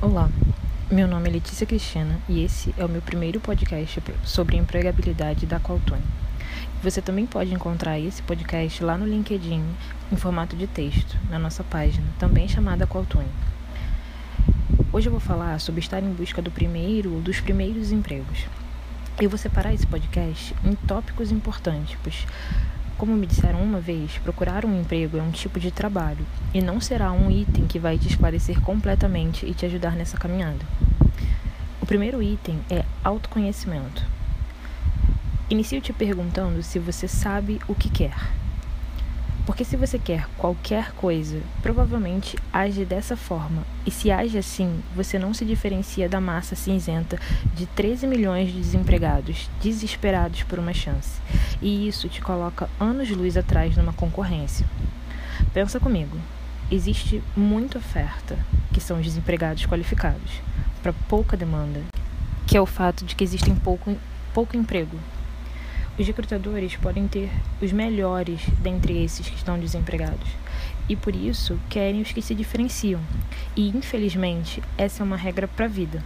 Olá, meu nome é Letícia Cristina e esse é o meu primeiro podcast sobre empregabilidade da Qualtune. Você também pode encontrar esse podcast lá no LinkedIn em formato de texto, na nossa página, também chamada Qualtune. Hoje eu vou falar sobre estar em busca do primeiro ou dos primeiros empregos. Eu vou separar esse podcast em tópicos importantes, pois como me disseram uma vez, procurar um emprego é um tipo de trabalho e não será um item que vai te esclarecer completamente e te ajudar nessa caminhada. O primeiro item é autoconhecimento. Inicio te perguntando se você sabe o que quer. Porque se você quer qualquer coisa, provavelmente age dessa forma. E se age assim, você não se diferencia da massa cinzenta de 13 milhões de desempregados, desesperados por uma chance. E isso te coloca anos-luz atrás numa concorrência. Pensa comigo. Existe muita oferta, que são os desempregados qualificados, para pouca demanda, que é o fato de que existem pouco, pouco emprego os recrutadores podem ter os melhores dentre esses que estão desempregados e por isso querem os que se diferenciam. E infelizmente, essa é uma regra para a vida.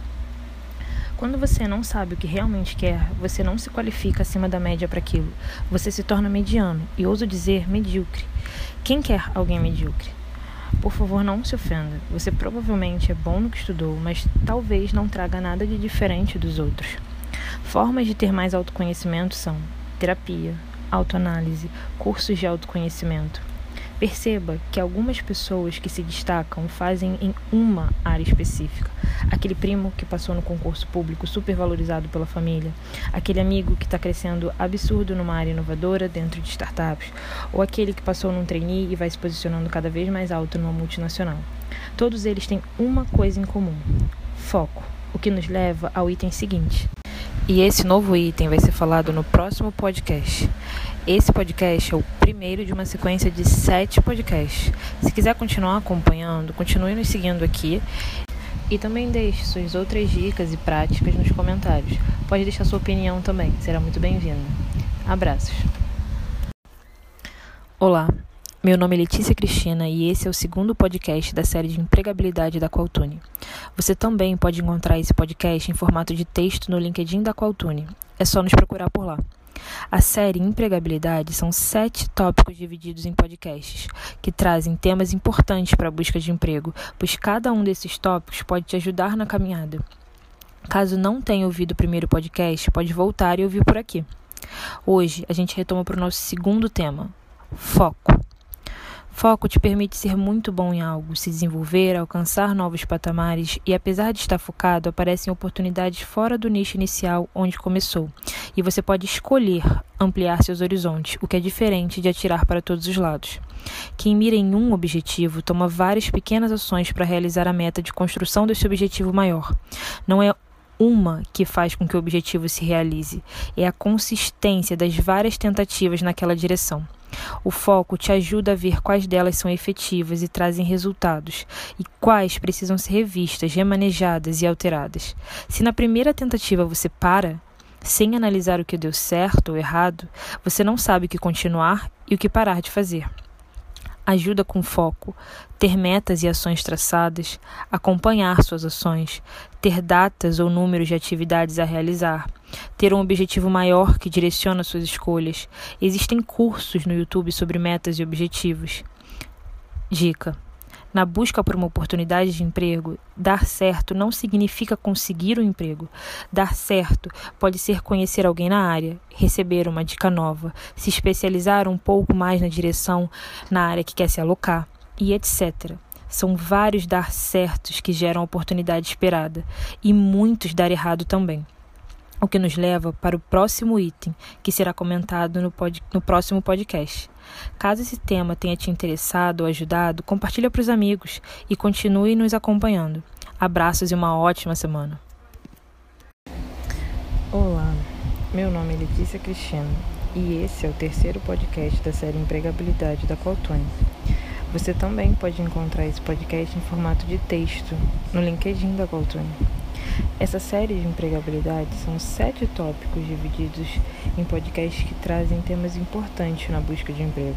Quando você não sabe o que realmente quer, você não se qualifica acima da média para aquilo. Você se torna mediano e ouso dizer medíocre. Quem quer alguém medíocre? Por favor, não se ofenda. Você provavelmente é bom no que estudou, mas talvez não traga nada de diferente dos outros. Formas de ter mais autoconhecimento são terapia, autoanálise, cursos de autoconhecimento. Perceba que algumas pessoas que se destacam fazem em uma área específica. Aquele primo que passou no concurso público supervalorizado pela família, aquele amigo que está crescendo absurdo numa área inovadora dentro de startups, ou aquele que passou num trainee e vai se posicionando cada vez mais alto numa multinacional. Todos eles têm uma coisa em comum: foco, o que nos leva ao item seguinte. E esse novo item vai ser falado no próximo podcast. Esse podcast é o primeiro de uma sequência de sete podcasts. Se quiser continuar acompanhando, continue nos seguindo aqui. E também deixe suas outras dicas e práticas nos comentários. Pode deixar sua opinião também, será muito bem-vindo. Abraços. Olá, meu nome é Letícia Cristina e esse é o segundo podcast da série de empregabilidade da Qualtune. Você também pode encontrar esse podcast em formato de texto no LinkedIn da Qualtune. É só nos procurar por lá. A série Empregabilidade são sete tópicos divididos em podcasts, que trazem temas importantes para a busca de emprego, pois cada um desses tópicos pode te ajudar na caminhada. Caso não tenha ouvido o primeiro podcast, pode voltar e ouvir por aqui. Hoje a gente retoma para o nosso segundo tema: foco. Foco te permite ser muito bom em algo, se desenvolver, alcançar novos patamares e, apesar de estar focado, aparecem oportunidades fora do nicho inicial onde começou. E você pode escolher ampliar seus horizontes, o que é diferente de atirar para todos os lados. Quem mira em um objetivo toma várias pequenas ações para realizar a meta de construção desse objetivo maior. Não é uma que faz com que o objetivo se realize, é a consistência das várias tentativas naquela direção. O foco te ajuda a ver quais delas são efetivas e trazem resultados, e quais precisam ser revistas, remanejadas e alteradas. Se na primeira tentativa você para, sem analisar o que deu certo ou errado, você não sabe o que continuar e o que parar de fazer ajuda com foco, ter metas e ações traçadas, acompanhar suas ações, ter datas ou números de atividades a realizar, ter um objetivo maior que direciona suas escolhas. Existem cursos no YouTube sobre metas e objetivos. Dica: na busca por uma oportunidade de emprego, dar certo não significa conseguir o um emprego. Dar certo pode ser conhecer alguém na área, receber uma dica nova, se especializar um pouco mais na direção na área que quer se alocar e etc. São vários dar certos que geram a oportunidade esperada e muitos dar errado também. O que nos leva para o próximo item, que será comentado no, pod, no próximo podcast. Caso esse tema tenha te interessado ou ajudado, compartilhe para os amigos e continue nos acompanhando. Abraços e uma ótima semana. Olá, meu nome é Letícia Cristina e esse é o terceiro podcast da série Empregabilidade da Qualtone. Você também pode encontrar esse podcast em formato de texto no LinkedIn da Qualtone. Essa série de empregabilidade são sete tópicos divididos em podcasts que trazem temas importantes na busca de emprego,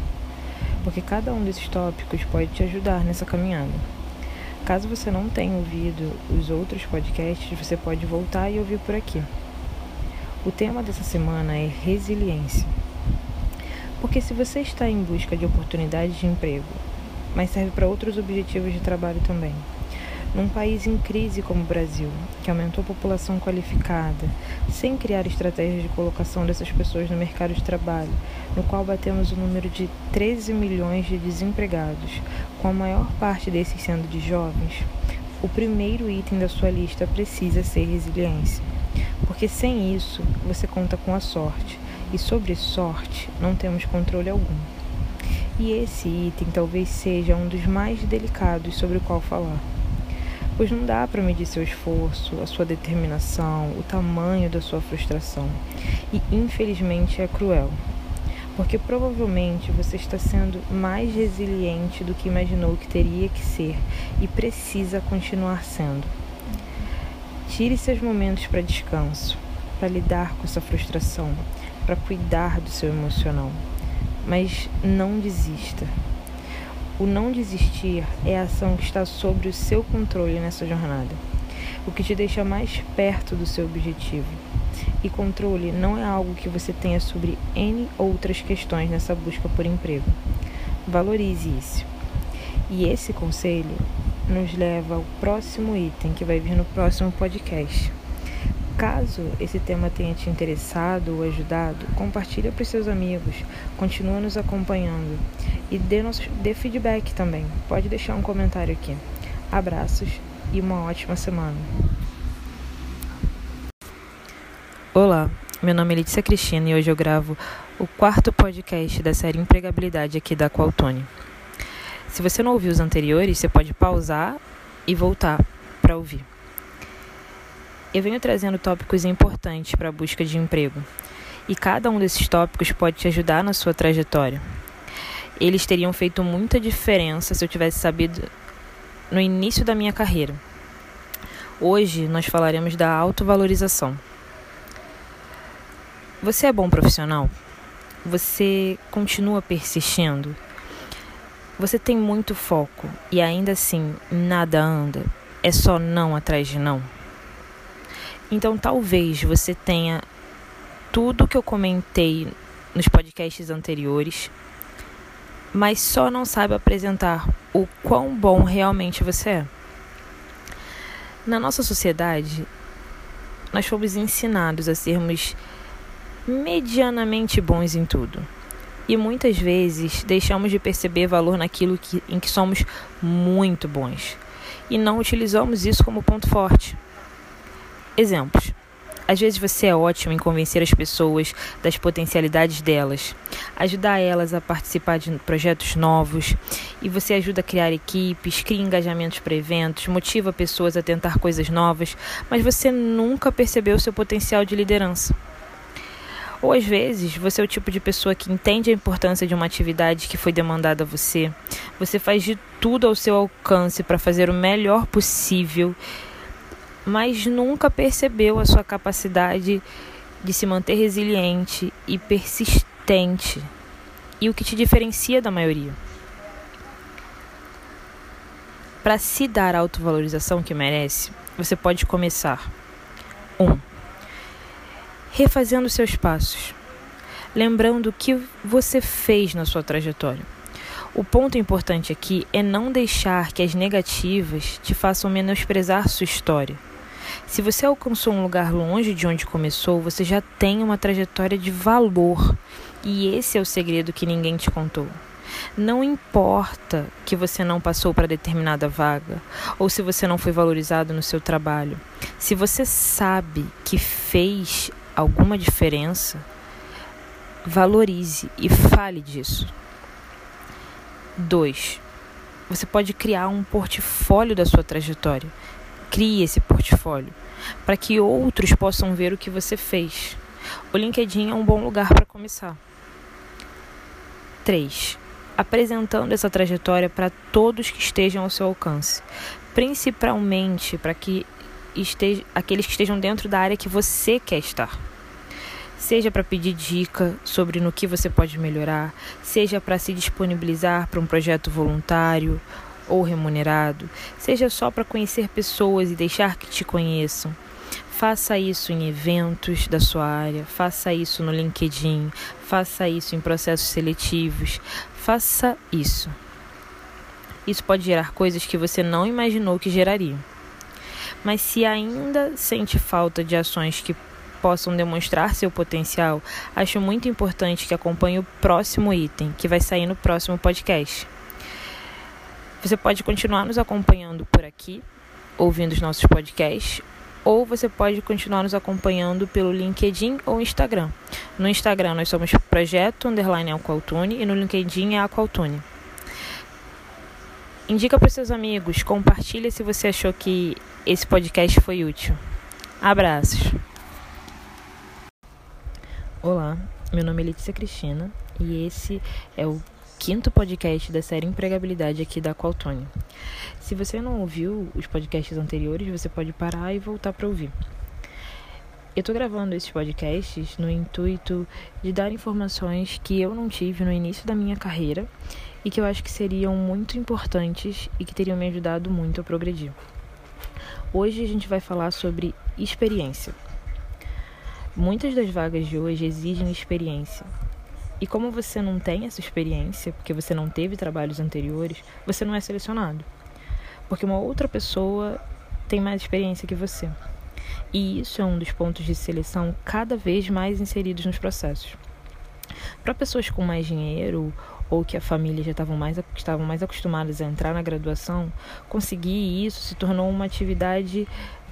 porque cada um desses tópicos pode te ajudar nessa caminhada. Caso você não tenha ouvido os outros podcasts, você pode voltar e ouvir por aqui. O tema dessa semana é resiliência. Porque se você está em busca de oportunidades de emprego, mas serve para outros objetivos de trabalho também, num país em crise como o Brasil, que aumentou a população qualificada, sem criar estratégias de colocação dessas pessoas no mercado de trabalho, no qual batemos o número de 13 milhões de desempregados, com a maior parte desses sendo de jovens, o primeiro item da sua lista precisa ser resiliência. Porque sem isso, você conta com a sorte, e sobre sorte não temos controle algum. E esse item talvez seja um dos mais delicados sobre o qual falar pois não dá para medir seu esforço, a sua determinação, o tamanho da sua frustração. E infelizmente é cruel, porque provavelmente você está sendo mais resiliente do que imaginou que teria que ser e precisa continuar sendo. Tire seus momentos para descanso, para lidar com essa frustração, para cuidar do seu emocional. Mas não desista. O não desistir é a ação que está sobre o seu controle nessa jornada, o que te deixa mais perto do seu objetivo. E controle não é algo que você tenha sobre N outras questões nessa busca por emprego. Valorize isso. E esse conselho nos leva ao próximo item que vai vir no próximo podcast. Caso esse tema tenha te interessado ou ajudado, compartilha para os seus amigos, continua nos acompanhando e dê, nosso, dê feedback também. Pode deixar um comentário aqui. Abraços e uma ótima semana. Olá, meu nome é Letícia Cristina e hoje eu gravo o quarto podcast da série Empregabilidade aqui da Qualtone. Se você não ouviu os anteriores, você pode pausar e voltar para ouvir. Eu venho trazendo tópicos importantes para a busca de emprego, e cada um desses tópicos pode te ajudar na sua trajetória. Eles teriam feito muita diferença se eu tivesse sabido no início da minha carreira. Hoje nós falaremos da autovalorização. Você é bom profissional? Você continua persistindo? Você tem muito foco e ainda assim nada anda? É só não atrás de não? Então talvez você tenha tudo que eu comentei nos podcasts anteriores, mas só não saiba apresentar o quão bom realmente você é. Na nossa sociedade, nós fomos ensinados a sermos medianamente bons em tudo. E muitas vezes deixamos de perceber valor naquilo que, em que somos muito bons e não utilizamos isso como ponto forte. Exemplos. Às vezes você é ótimo em convencer as pessoas das potencialidades delas, ajudar elas a participar de projetos novos e você ajuda a criar equipes, cria engajamentos para eventos, motiva pessoas a tentar coisas novas, mas você nunca percebeu seu potencial de liderança. Ou às vezes você é o tipo de pessoa que entende a importância de uma atividade que foi demandada a você, você faz de tudo ao seu alcance para fazer o melhor possível mas nunca percebeu a sua capacidade de se manter resiliente e persistente e o que te diferencia da maioria. Para se dar a autovalorização que merece, você pode começar 1. Um, refazendo seus passos, lembrando o que você fez na sua trajetória. O ponto importante aqui é não deixar que as negativas te façam menosprezar sua história. Se você alcançou um lugar longe de onde começou, você já tem uma trajetória de valor. E esse é o segredo que ninguém te contou. Não importa que você não passou para determinada vaga ou se você não foi valorizado no seu trabalho. Se você sabe que fez alguma diferença, valorize e fale disso. 2. Você pode criar um portfólio da sua trajetória. Crie esse portfólio para que outros possam ver o que você fez. O LinkedIn é um bom lugar para começar. 3. Apresentando essa trajetória para todos que estejam ao seu alcance, principalmente para que esteja, aqueles que estejam dentro da área que você quer estar. Seja para pedir dica sobre no que você pode melhorar, seja para se disponibilizar para um projeto voluntário ou remunerado, seja só para conhecer pessoas e deixar que te conheçam. Faça isso em eventos da sua área, faça isso no LinkedIn, faça isso em processos seletivos, faça isso. Isso pode gerar coisas que você não imaginou que geraria. Mas se ainda sente falta de ações que possam demonstrar seu potencial, acho muito importante que acompanhe o próximo item, que vai sair no próximo podcast. Você pode continuar nos acompanhando por aqui, ouvindo os nossos podcasts, ou você pode continuar nos acompanhando pelo LinkedIn ou Instagram. No Instagram nós somos Projeto Underline Aqualtune e no LinkedIn é Aqualtune. Indica para seus amigos, compartilha se você achou que esse podcast foi útil. Abraços. Olá, meu nome é Letícia Cristina e esse é o quinto podcast da série Empregabilidade aqui da Qualtone. Se você não ouviu os podcasts anteriores, você pode parar e voltar para ouvir. Eu estou gravando esses podcasts no intuito de dar informações que eu não tive no início da minha carreira e que eu acho que seriam muito importantes e que teriam me ajudado muito a progredir. Hoje a gente vai falar sobre experiência. Muitas das vagas de hoje exigem experiência. E como você não tem essa experiência, porque você não teve trabalhos anteriores, você não é selecionado. Porque uma outra pessoa tem mais experiência que você. E isso é um dos pontos de seleção cada vez mais inseridos nos processos. Para pessoas com mais dinheiro ou que a família já estavam mais, estavam mais acostumadas a entrar na graduação, conseguir isso se tornou uma atividade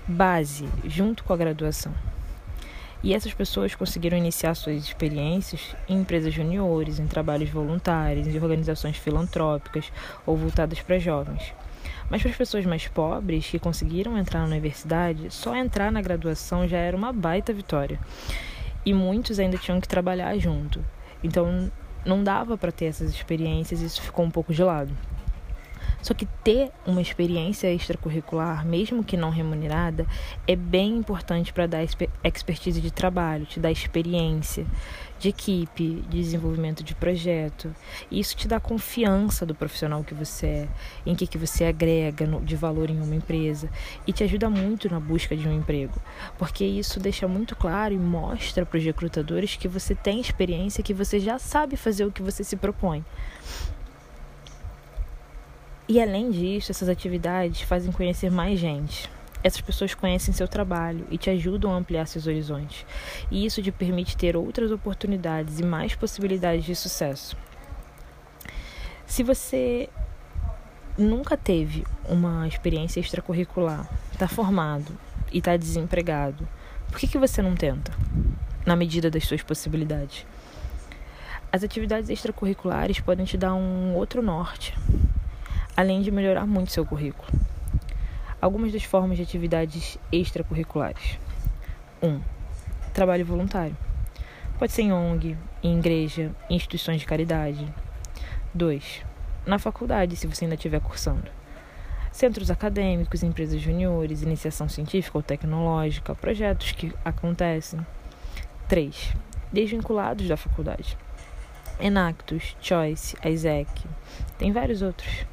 base junto com a graduação. E essas pessoas conseguiram iniciar suas experiências em empresas juniores, em trabalhos voluntários, em organizações filantrópicas ou voltadas para jovens. Mas para as pessoas mais pobres que conseguiram entrar na universidade, só entrar na graduação já era uma baita vitória. E muitos ainda tinham que trabalhar junto. Então não dava para ter essas experiências e isso ficou um pouco de lado. Só que ter uma experiência extracurricular, mesmo que não remunerada, é bem importante para dar expertise de trabalho, te dar experiência de equipe, de desenvolvimento de projeto. Isso te dá confiança do profissional que você é, em que, que você agrega de valor em uma empresa e te ajuda muito na busca de um emprego, porque isso deixa muito claro e mostra para os recrutadores que você tem experiência, que você já sabe fazer o que você se propõe. E além disso, essas atividades fazem conhecer mais gente. Essas pessoas conhecem seu trabalho e te ajudam a ampliar seus horizontes. E isso te permite ter outras oportunidades e mais possibilidades de sucesso. Se você nunca teve uma experiência extracurricular, está formado e está desempregado, por que, que você não tenta? Na medida das suas possibilidades. As atividades extracurriculares podem te dar um outro norte, além de melhorar muito seu currículo. Algumas das formas de atividades extracurriculares: 1. Um, trabalho voluntário. Pode ser em ONG, em igreja, em instituições de caridade. 2. Na faculdade, se você ainda estiver cursando. Centros acadêmicos, empresas juniores, iniciação científica ou tecnológica, projetos que acontecem. 3. Desvinculados da faculdade. Enactus, Choice, Isaac, tem vários outros.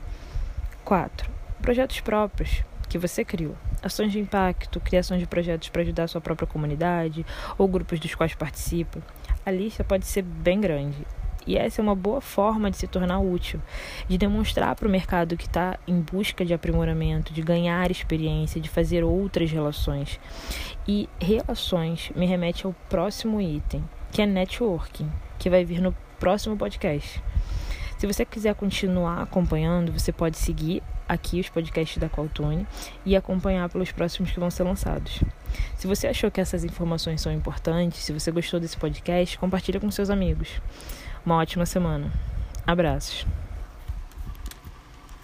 4. Projetos próprios que você criou. Ações de impacto, criação de projetos para ajudar a sua própria comunidade ou grupos dos quais participa. A lista pode ser bem grande. E essa é uma boa forma de se tornar útil, de demonstrar para o mercado que está em busca de aprimoramento, de ganhar experiência, de fazer outras relações. E relações me remete ao próximo item, que é networking, que vai vir no próximo podcast. Se você quiser continuar acompanhando, você pode seguir aqui os podcasts da Qualtone e acompanhar pelos próximos que vão ser lançados. Se você achou que essas informações são importantes, se você gostou desse podcast, compartilha com seus amigos. Uma ótima semana. Abraços.